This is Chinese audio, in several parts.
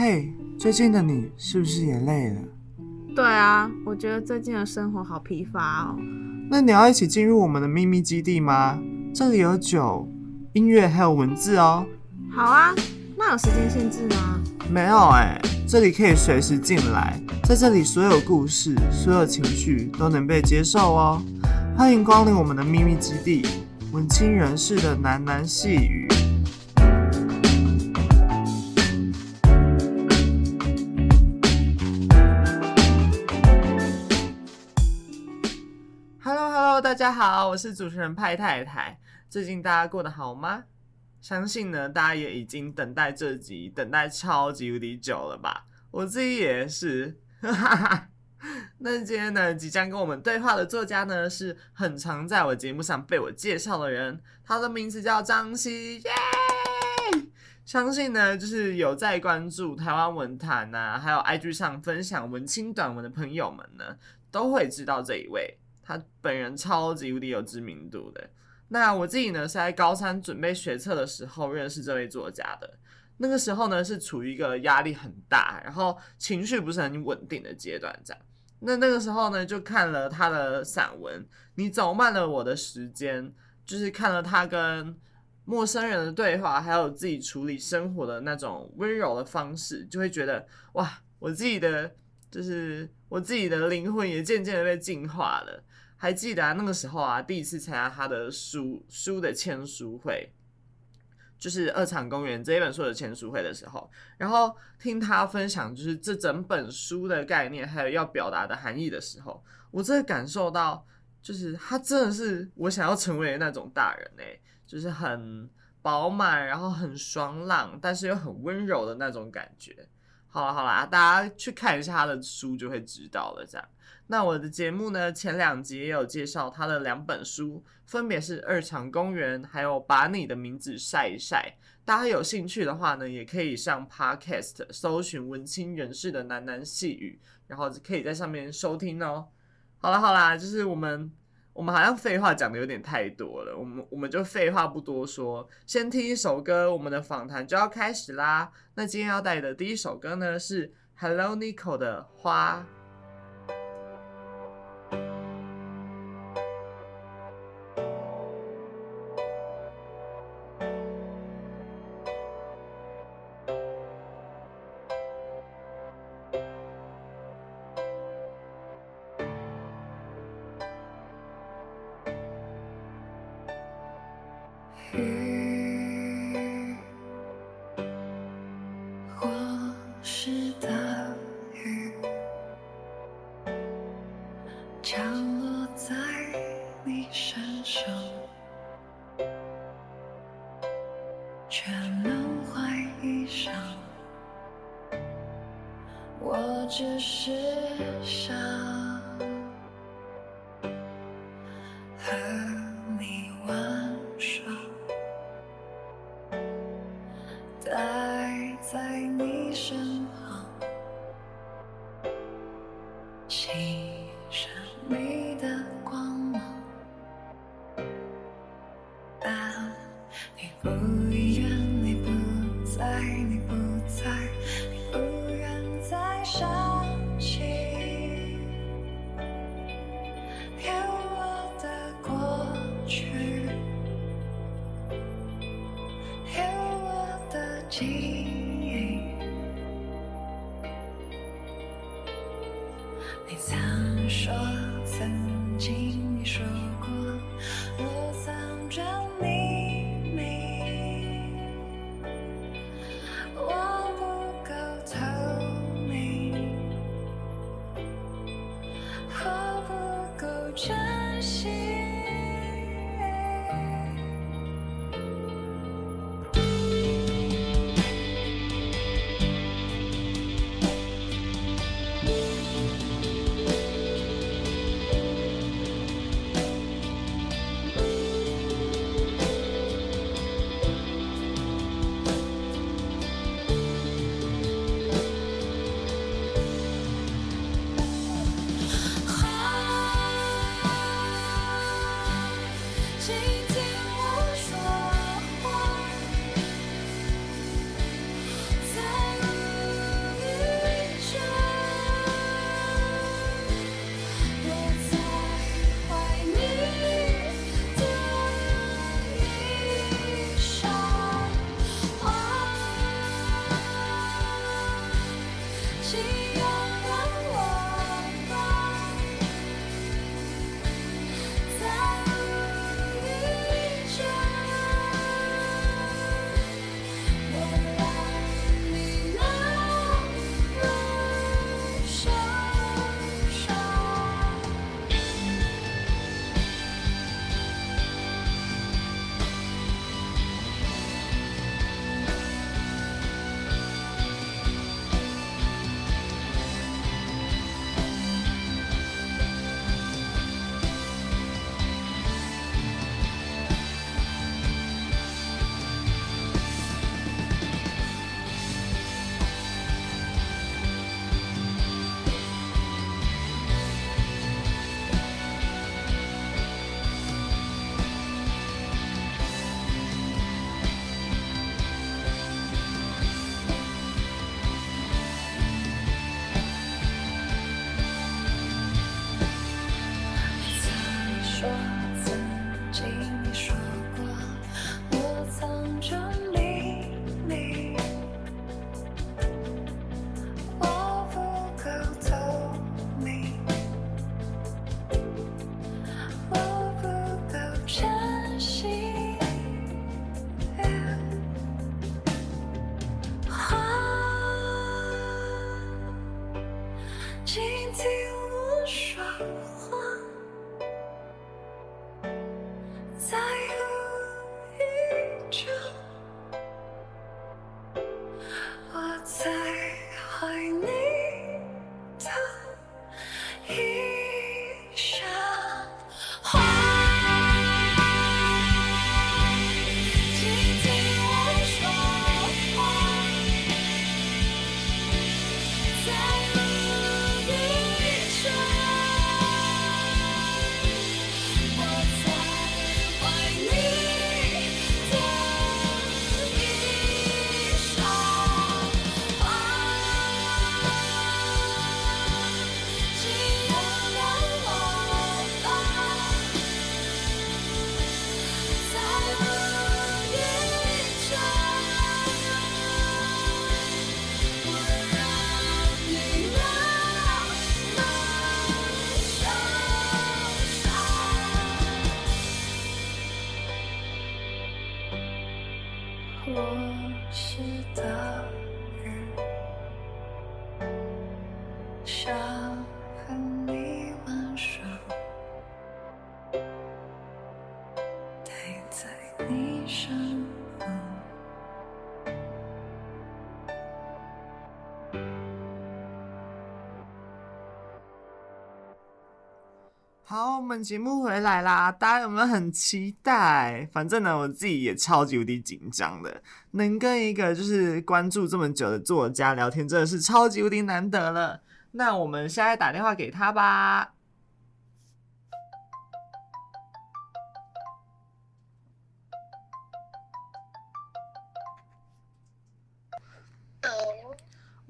嘿，最近的你是不是也累了？对啊，我觉得最近的生活好疲乏哦。那你要一起进入我们的秘密基地吗？这里有酒、音乐还有文字哦。好啊，那有时间限制吗？没有哎，这里可以随时进来，在这里所有故事、所有情绪都能被接受哦。欢迎光临我们的秘密基地，文青人士的喃喃细语。大家好，我是主持人派太太。最近大家过得好吗？相信呢，大家也已经等待这集，等待超级无敌久了吧？我自己也是。那今天呢，即将跟我们对话的作家呢，是很常在我节目上被我介绍的人，他的名字叫张希，耶！相信呢，就是有在关注台湾文坛啊，还有 IG 上分享文青短文的朋友们呢，都会知道这一位。他本人超级无敌有知名度的。那我自己呢，是在高三准备学测的时候认识这位作家的。那个时候呢，是处于一个压力很大，然后情绪不是很稳定的阶段，这样。那那个时候呢，就看了他的散文《你走慢了我的时间》，就是看了他跟陌生人的对话，还有自己处理生活的那种温柔的方式，就会觉得哇，我自己的就是我自己的灵魂也渐渐的被净化了。还记得啊，那个时候啊，第一次参加他的书书的签书会，就是《二场公园》这一本书的签书会的时候，然后听他分享就是这整本书的概念，还有要表达的含义的时候，我真的感受到，就是他真的是我想要成为的那种大人欸，就是很饱满，然后很爽朗，但是又很温柔的那种感觉。好了好了，大家去看一下他的书就会知道了，这样。那我的节目呢，前两集也有介绍他的两本书，分别是《二场公园》还有《把你的名字晒一晒》。大家有兴趣的话呢，也可以上 Podcast 搜寻“文青人士的喃喃细语”，然后可以在上面收听哦。好啦好啦，就是我们我们好像废话讲的有点太多了，我们我们就废话不多说，先听一首歌，我们的访谈就要开始啦。那今天要带的第一首歌呢，是 Hello Nico 的《花》。们节目回来啦，大家有没有很期待？反正呢，我自己也超级无敌紧张的，能跟一个就是关注这么久的作家聊天，真的是超级无敌难得了。那我们现在打电话给他吧。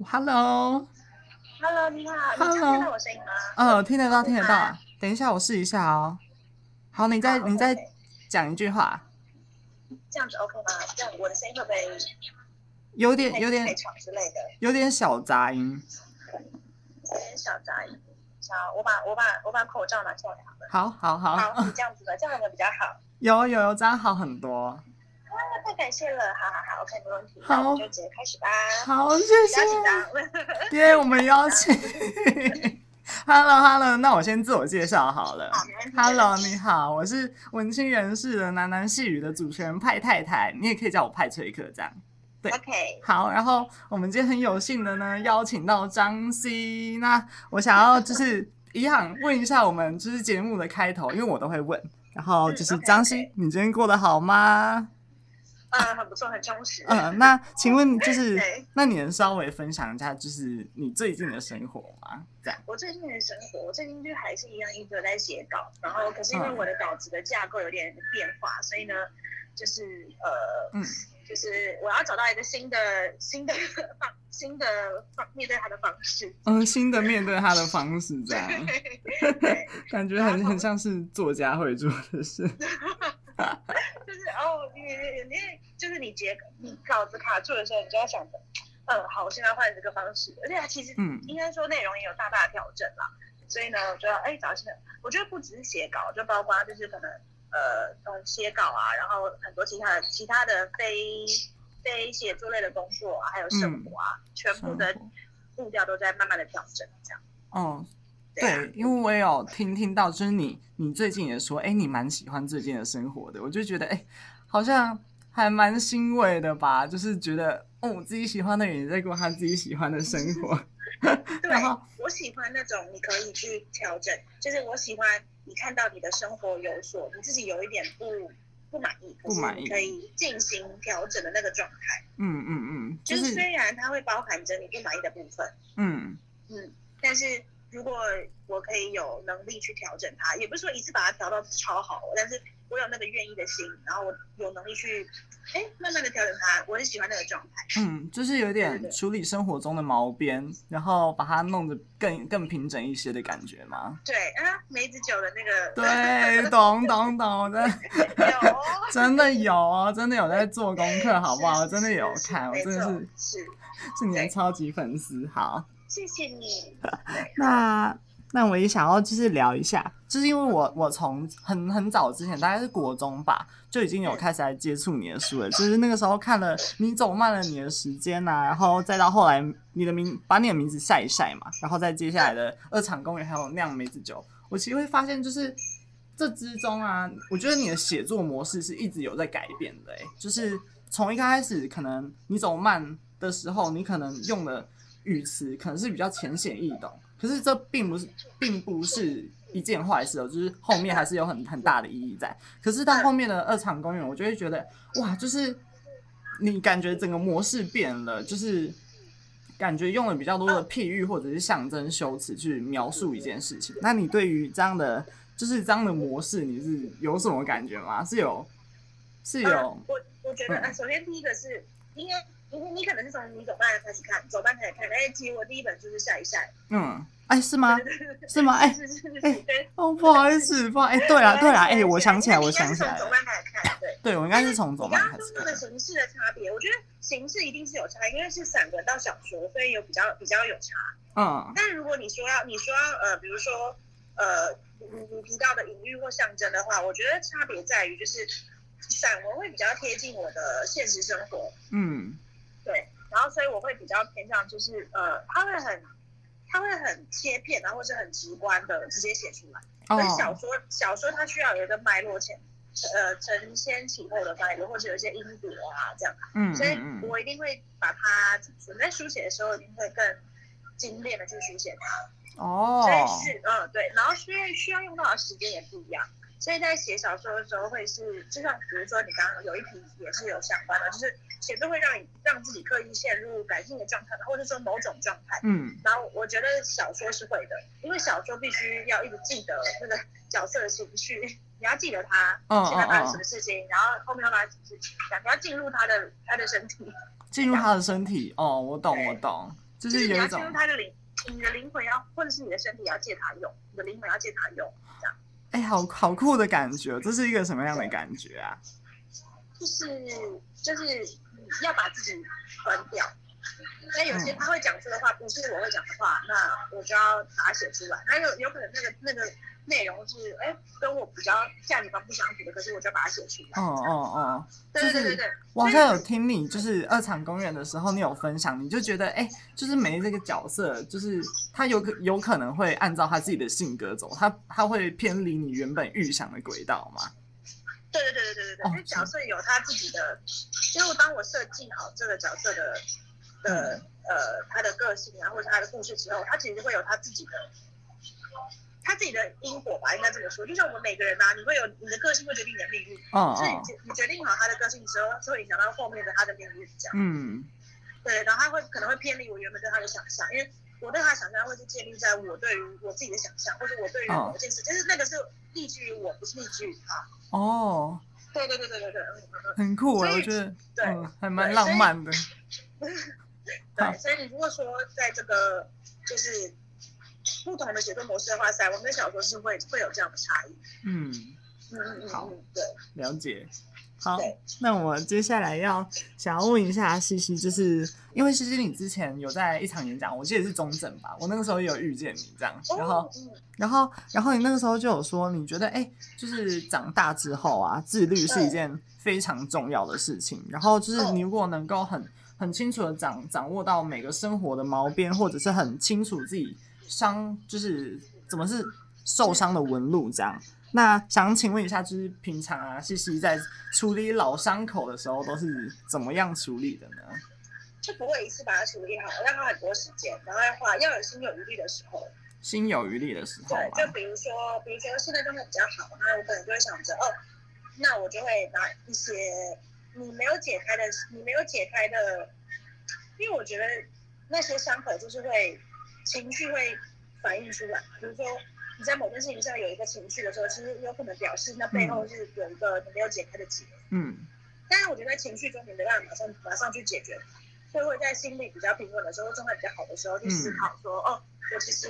Hello，Hello，你好，你听得到我声音吗？嗯，听得到，听得到。等一下，我试一下哦。好，你再你再讲一句话。这样子 OK 吗？这样我的声音会不会有点有点之类的？有点小杂音。有点小杂音。好，我把我把我把口罩拿下来好了。好，好，好。好，是这样子的，这样有没有比较好？有有有，这样好很多。啊，太感谢了！好好好，OK，没问题。好，那我们就直接开始吧。好，谢谢。不要紧张。对，我们邀请。Hello，Hello，那我先自我介绍好了。Hello，你好，我是文青人士的喃喃细语的主持人派太太，你也可以叫我派崔克这样。对，OK。好，然后我们今天很有幸的呢，邀请到张 C。那我想要就是 一样问一下我们就是节目的开头，因为我都会问。然后就是张 okay. 你今天过得好吗？嗯，很不错，很充实。嗯，那请问就是，那你能稍微分享一下，就是你最近的生活吗？这样。我最近的生活，我最近就还是一样，一直在写稿。然后，可是因为我的稿子的架构有点变化，嗯、所以呢，就是呃，嗯，就是我要找到一个新的、新的方、新的方面对他的方式。嗯，新的面对他的方式，这样。感觉很很像是作家会做的事。就是哦，你你你就是你截你稿子卡住的时候，你就要想着，嗯，好，我现在换这个方式，而且它其实嗯，应该说内容也有大大的调整啦。所以呢，我觉得哎找些，我觉得不只是写稿，就包括就是可能呃呃写稿啊，然后很多其他的其他的非非写作类的工作啊，还有生活啊，嗯、全部的步调都在慢慢的调整，这样。哦。对，因为我也有听听到，就是你，你最近也说，哎，你蛮喜欢最近的生活的，我就觉得，哎，好像还蛮欣慰的吧，就是觉得，哦，我自己喜欢的人也在过他自己喜欢的生活。对，然后我喜欢那种你可以去调整，就是我喜欢你看到你的生活有所，你自己有一点不不满意，不满意，可以进行调整的那个状态。嗯嗯嗯，就是虽然它会包含着你不满意的部分，嗯嗯，但是。如果我可以有能力去调整它，也不是说一次把它调到超好，但是我有那个愿意的心，然后我有能力去，哎，慢慢的调整它，我很喜欢那个状态。嗯，就是有点处理生活中的毛边，然后把它弄得更更平整一些的感觉吗？对啊，梅子酒的那个。对，懂懂懂的。有。真的有哦，真的有在做功课，好不好？真的有看，我真的是是是你的超级粉丝，好。谢谢你。那那我也想要就是聊一下，就是因为我我从很很早之前，大概是国中吧，就已经有开始来接触你的书了。就是那个时候看了《你走慢了你的时间》呐，然后再到后来你的名把你的名字晒一晒嘛，然后再接下来的《二厂公园》还有酿梅子酒，我其实会发现就是这之中啊，我觉得你的写作模式是一直有在改变的，哎，就是从一开始可能你走慢的时候，你可能用的语词可能是比较浅显易懂，可是这并不是，并不是一件坏事哦，就是后面还是有很很大的意义在。可是到后面的二场公演，我就会觉得哇，就是你感觉整个模式变了，就是。感觉用了比较多的譬喻或者是象征修辞去描述一件事情。那你对于这样的就是这样的模式，你是有什么感觉吗？是有，是有。呃、我我觉得，嗯、首先第一个是，应该你你可能是从你走班开始看，走班开始看。哎，其实我第一本就是晒一晒。嗯。哎，是吗？是吗？哎，哎，哦，不好意思，不好，哎，对了，对了，哎，我想起来，我想起来走半开始看，对，对我应该是从走班开始。刚刚说的形式的差别，我觉得形式一定是有差，因为是散文到小说，所以有比较比较有差。嗯。但如果你说要，你说要，呃，比如说，呃，你你提到的隐喻或象征的话，我觉得差别在于，就是散文会比较贴近我的现实生活。嗯。对，然后所以我会比较偏向，就是呃，他会很。他会很切片，然后是很直观的直接写出来。所以小说，小说它需要有一个脉络前，呃，承先启后的脉络，或者有一些因果啊这样。嗯，所以我一定会把它，我在书写的时候一定会更精炼的去书写它。哦，所以是，嗯，对，然后需要需要用到的时间也不一样。所以在写小说的时候，会是就像比如说你刚刚有一题也是有相关的，就是写作会让你让自己刻意陷入感性的状态，或者说某种状态。嗯。然后我觉得小说是会的，因为小说必须要一直记得那个角色的情绪，你要记得他现在发生什么事情，然后后面要发生什么事情，你要进入他的他的身体，进入他的身体。哦，我懂，我懂，就是有一种。就是你要进入他的灵，你的灵魂要，或者是你的身体要借他用，你的灵魂要借他用，这样。哎、好好酷的感觉，这是一个什么样的感觉啊？就是就是要把自己关掉，那有些他会讲出的话不是我会讲的话，那我就要把它写出来。那有有可能那个那个。内容是哎，跟我比较价值观不相符的，可是我就把它写出来。哦哦哦，对对对对。我好像有听你就是二场公演的时候，你有分享，你就觉得哎，就是没这个角色，就是他有可有可能会按照他自己的性格走，他他会偏离你原本预想的轨道吗？对对对对对对对，因为角色有他自己的，因为当我设计好这个角色的的、嗯、呃他的个性啊，或者他的故事之后，他其实会有他自己的。他自己的因果吧，应该这么说。就像我们每个人呐、啊，你会有你的个性会决定你的命运。哦，所以你你决定好他的个性之后，就会影响到后面的他的命运。这样。嗯。对，然后他会可能会偏离我原本对他的想象，因为我对他的想象会是建立在我对于我自己的想象，或者我对于某件事，就、哦、是那个是立基于我，不是立基于他。哦。对对对对对对。很酷啊，我觉得。对。还蛮浪漫的。对，所以你如果说在这个就是。不同的写作模式的话，散文跟小说是会会有这样的差异。嗯嗯嗯，好，对，了解。好，那我接下来要想要问一下西西，就是因为西西你之前有在一场演讲，我记得是中正吧，我那个时候也有遇见你这样，然后、哦、然后然后你那个时候就有说，你觉得哎、欸，就是长大之后啊，自律是一件非常重要的事情，然后就是你如果能够很很清楚的掌掌握到每个生活的毛边，或者是很清楚自己。伤就是怎么是受伤的纹路这样？那想请问一下，就是平常啊，西西在处理老伤口的时候都是怎么样处理的呢？就不会一次把它处理好，要花很多时间，然后要花要有心有余力的时候。心有余力的时候。对，就比如说，比如说现在状态比较好，那我可能就会想着，哦，那我就会拿一些你没有解开的，你没有解开的，因为我觉得那些伤口就是会。情绪会反映出来，比如说你在某件事情上有一个情绪的时候，其实有可能表示那背后是有一个你没有解开的结。嗯。但是我觉得在情绪中你没办法马上马上去解决，所以会在心里比较平稳的时候，状态比较好的时候去思考说，嗯、哦，我其实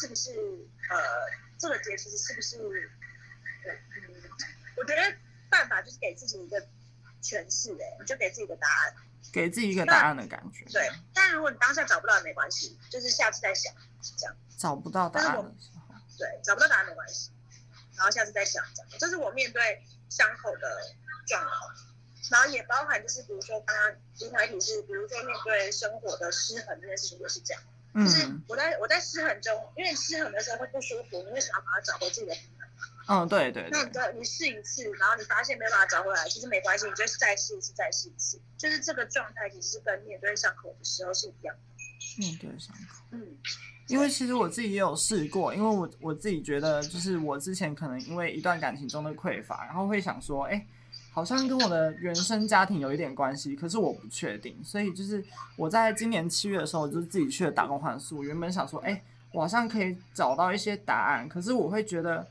是不是呃这个结其实是不是，嗯，我觉得办法就是给自己一个诠释，哎，你就给自己一个答案。给自己一个答案的感觉。对，但如果你当下找不到也没关系，就是下次再想，是这样。找不到答案的时候。对，找不到答案没关系，然后下次再想，这样。这是我面对伤口的状况，然后也包含就是比如说刚刚平台体是，比如说面对生活的失衡这件事情也是这样。嗯。就是我在我在失衡中，因为失衡的时候会不舒服，你会想要把它找回自己的。嗯，对对，对。那你你试一次，然后你发现没办法找回来，其实没关系，你就再试一次，再试一次，就是这个状态其实是跟面对伤口的时候是一样的。面对伤口。嗯，因为其实我自己也有试过，因为我我自己觉得，就是我之前可能因为一段感情中的匮乏，然后会想说，哎。好像跟我的原生家庭有一点关系，可是我不确定，所以就是我在今年七月的时候，就是自己去了打工换宿。原本想说，哎、欸，我好像可以找到一些答案，可是我会觉得，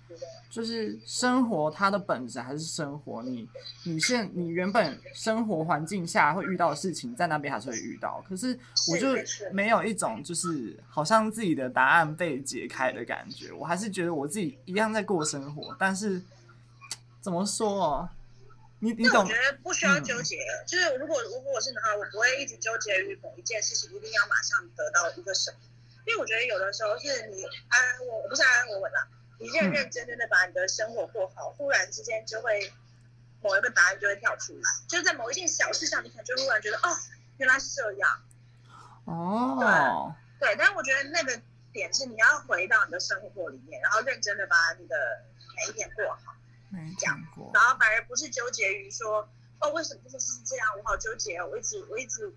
就是生活它的本质还是生活，你你现你原本生活环境下会遇到的事情，在那边还是会遇到，可是我就没有一种就是好像自己的答案被解开的感觉，我还是觉得我自己一样在过生活，但是怎么说？那我觉得不需要纠结，嗯、就是如果如果我是的话，我不会一直纠结于某一件事情，一定要马上得到一个什么。因为我觉得有的时候是你安安稳，我不是安安稳稳啦，你认认真真的把你的生活过好，忽然之间就会某一个答案就会跳出来，就是在某一件小事上，你可能就忽然觉得哦，原来是这样。哦，对对，但是我觉得那个点是你要回到你的生活里面，然后认真的把你的每一天过好。没讲过，然后反而不是纠结于说，哦，为什么这件事是这样？我好纠结哦，我一直我一直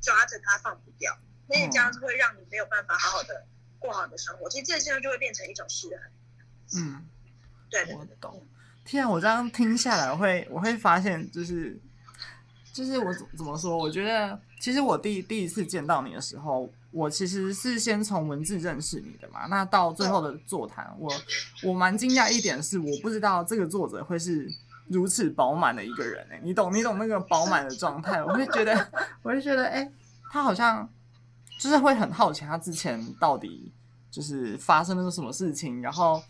抓着它放不掉，那这样子会让你没有办法好好的过好的生活。其实这现在就会变成一种失衡。嗯，对，对，对，我懂。天啊，我这样听下来，我会我会发现，就是就是我怎怎么说？我觉得其实我第第一次见到你的时候。我其实是先从文字认识你的嘛，那到最后的座谈，我我蛮惊讶一点是，我不知道这个作者会是如此饱满的一个人哎，你懂你懂那个饱满的状态，我会觉得我会觉得哎，他好像就是会很好奇他之前到底就是发生了个什么事情，然后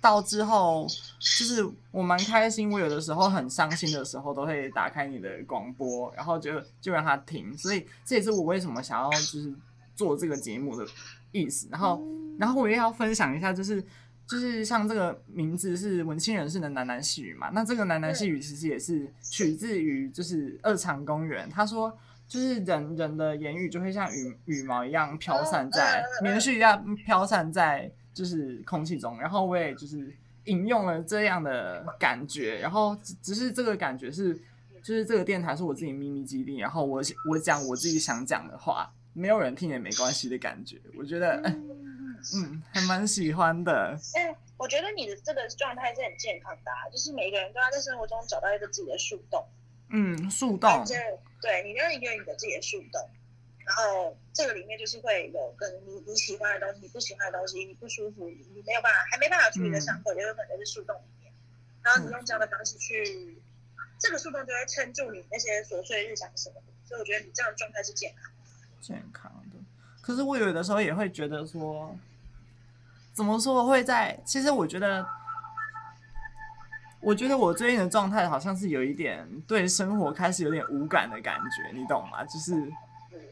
到之后就是我蛮开心，我有的时候很伤心的时候都会打开你的广播，然后就就让他听，所以这也是我为什么想要就是。做这个节目的意思，然后，然后我也要分享一下，就是，就是像这个名字是文青人士的喃喃细语嘛，那这个喃喃细语其实也是取自于就是二场公园，他说就是人人的言语就会像羽羽毛一样飘散在棉絮一样飘散在就是空气中，然后我也就是引用了这样的感觉，然后只只是这个感觉是就是这个电台是我自己秘密基地，然后我我讲我自己想讲的话。没有人听也没关系的感觉，我觉得，嗯，嗯，还蛮喜欢的。嗯，我觉得你的这个状态是很健康的啊，就是每个人都要在生活中找到一个自己的树洞。嗯，树洞。对，你要一个你的自己的树洞，然后这个里面就是会有跟你你喜欢的东西，你不喜欢的东西，你不舒服，你没有办法，还没办法处理的伤口，也有可能是树洞里面。然后你用这样的方式去，这个树洞就会撑住你那些琐碎日常什么的。所以我觉得你这样的状态是健康。健康的，可是我有的时候也会觉得说，怎么说会在？其实我觉得，我觉得我最近的状态好像是有一点对生活开始有点无感的感觉，你懂吗？就是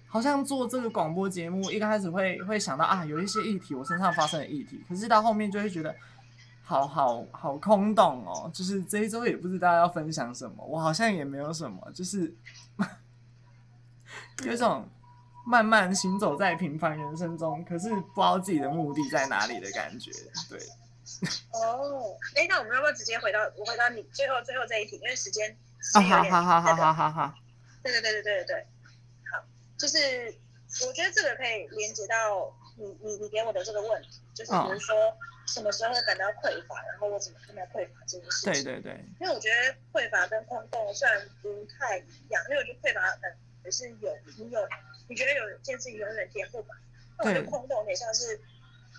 好像做这个广播节目，一开始会会想到啊，有一些议题我身上发生的议题，可是到后面就会觉得好好好空洞哦，就是这一周也不知道要分享什么，我好像也没有什么，就是 有一种。慢慢行走在平凡人生中，可是不知道自己的目的在哪里的感觉。对。哦，哎，那我们要不要直接回到我回到你最后最后这一题？因为时间哦，好好好好好好好。对对对对对对对。好，就是我觉得这个可以连接到你你你给我的这个问题，就是比如说什么时候会感到匮乏，然后我怎么看待匮乏这件事情。对对对。因为我觉得匮乏跟空洞虽然不太一样，因为我觉得匮乏很也是有你有。你觉得有件事情永远填不满，那我觉得空洞有点像是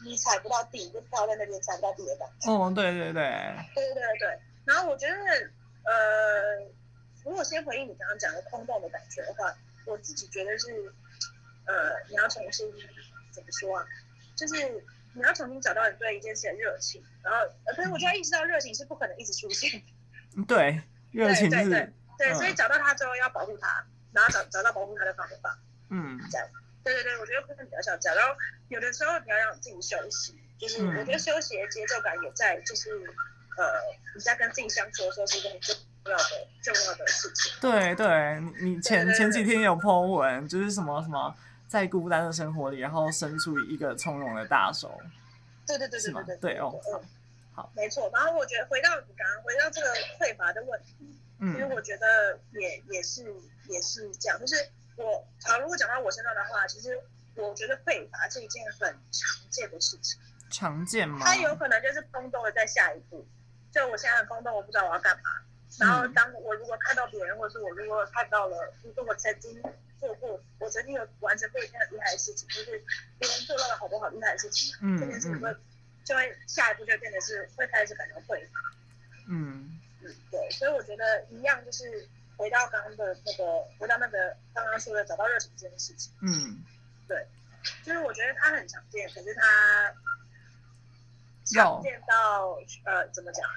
你踩不到地，就飘在那边踩不到地的感觉。哦，对对对，对对对对。然后我觉得，呃，如果先回应你刚刚讲的空洞的感觉的话，我自己觉得是，呃，你要重新怎么说啊？就是你要重新找到你对一件事的热情，然后，呃，可是我就要意识到热情是不可能一直出现的。对，热情是。对对对，对，所以找到它之后要保护它，然后找找到保护它的方法。嗯，这样，对对对，我觉得会比较像这样。然后有的时候你要让自己休息，就是我觉得休息的节奏感也在，就是呃，你在跟自己相处的时候是一个很重要的重要的事情。对对，你前前几天有 po 文，就是什么什么在孤单的生活里，然后伸出一个从容的大手。对对对对对对，对哦。好，没错。然后我觉得回到你刚刚回到这个匮乏的问题，嗯，其实我觉得也也是也是这样，就是我好，如果讲到我身上的话，其实我觉得匮乏是一件很常见的事情。常见吗？它有可能就是空洞的在下一步，就我现在很空洞，我不知道我要干嘛。然后当我如果看到别人，或者是我如果看到了，如果我曾经做过，我曾经有完成过一件很厉害的事情，就是别人做到了好多好厉害的事情，嗯，这件事情会就会下一步就变得是会开始感到匮乏。嗯嗯，对，所以我觉得一样就是回到刚刚的那个，回到那个刚刚说的找到热情这件事情。嗯，对，就是我觉得它很常见，可是它常见到呃怎么讲？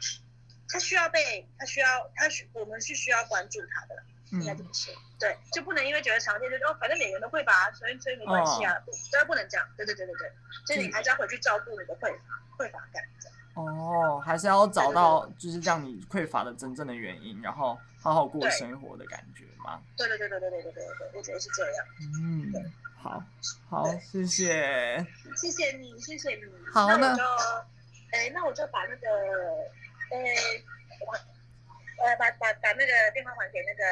他需要被，他需要，他需，我们是需要关注他的，应该怎么说？对，就不能因为觉得常见就说，哦，反正每个人都会吧，所以所以没关系啊，当然不能这样，对对对对对，所以你还是要回去照顾你的匮乏，匮乏感这样。哦，还是要找到就是让你匮乏的真正的原因，然后好好过生活的感觉吗？对对对对对对对对对，我觉得是这样。嗯，好，好，谢谢，谢谢你，谢谢你。好，那我就，哎，那我就把那个。呃，我呃把把把那个电话还给那个。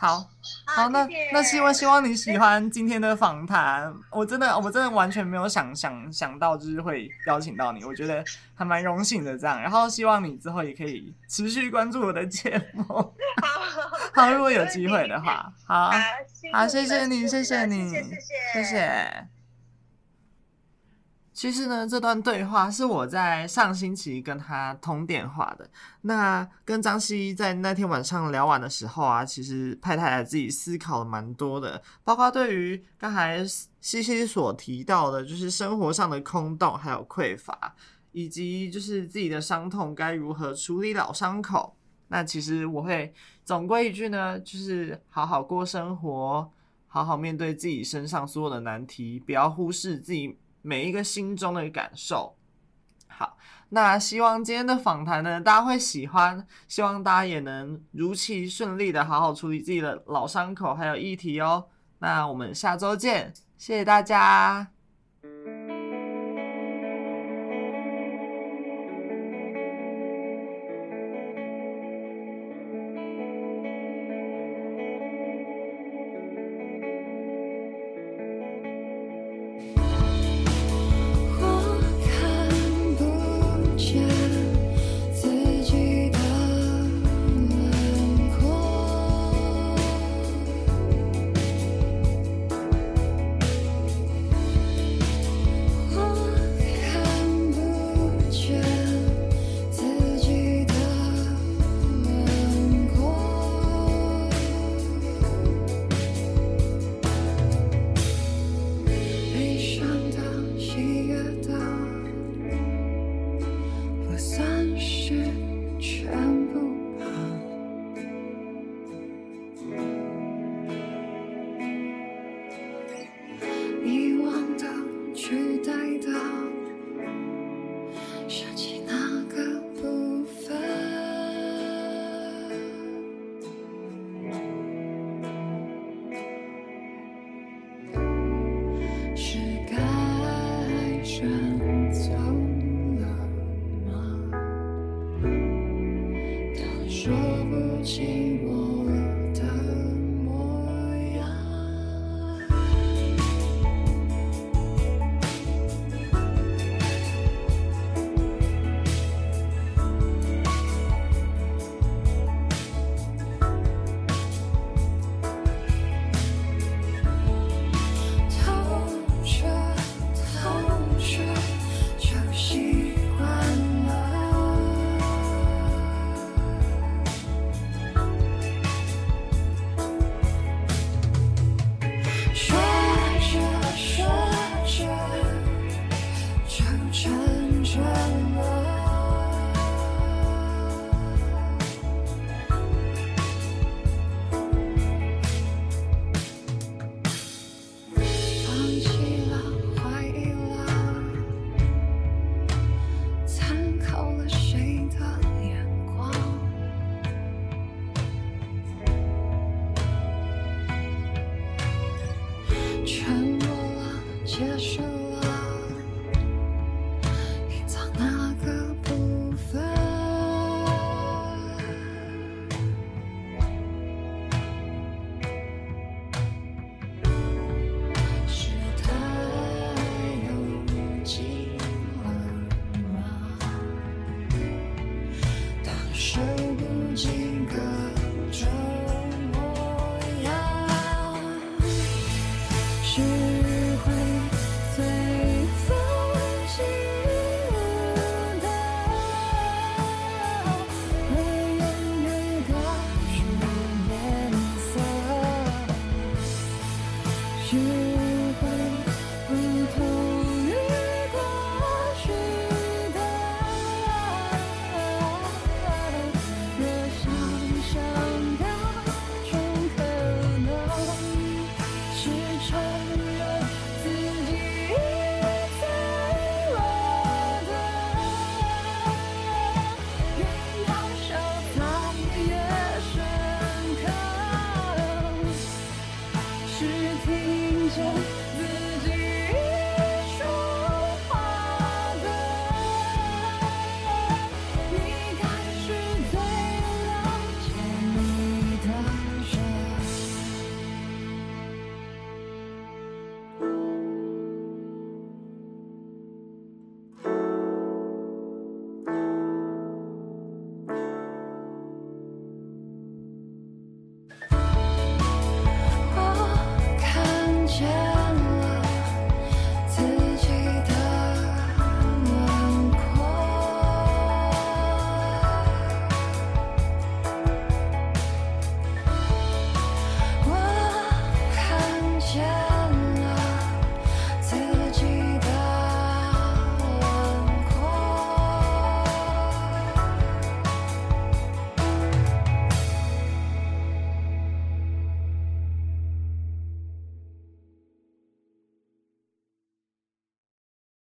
好，好，那那希望希望你喜欢今天的访谈。我真的我真的完全没有想想想到就是会邀请到你，我觉得还蛮荣幸的这样。然后希望你之后也可以持续关注我的节目。好，好，如果有机会的话，好，好，谢谢你，谢谢你，谢谢。其实呢，这段对话是我在上星期跟他通电话的。那跟张西在那天晚上聊完的时候啊，其实派太太自己思考了蛮多的，包括对于刚才西西所提到的，就是生活上的空洞，还有匮乏，以及就是自己的伤痛该如何处理老伤口。那其实我会总归一句呢，就是好好过生活，好好面对自己身上所有的难题，不要忽视自己。每一个心中的感受，好，那希望今天的访谈呢，大家会喜欢，希望大家也能如期顺利的好好处理自己的老伤口还有议题哦。那我们下周见，谢谢大家。看着是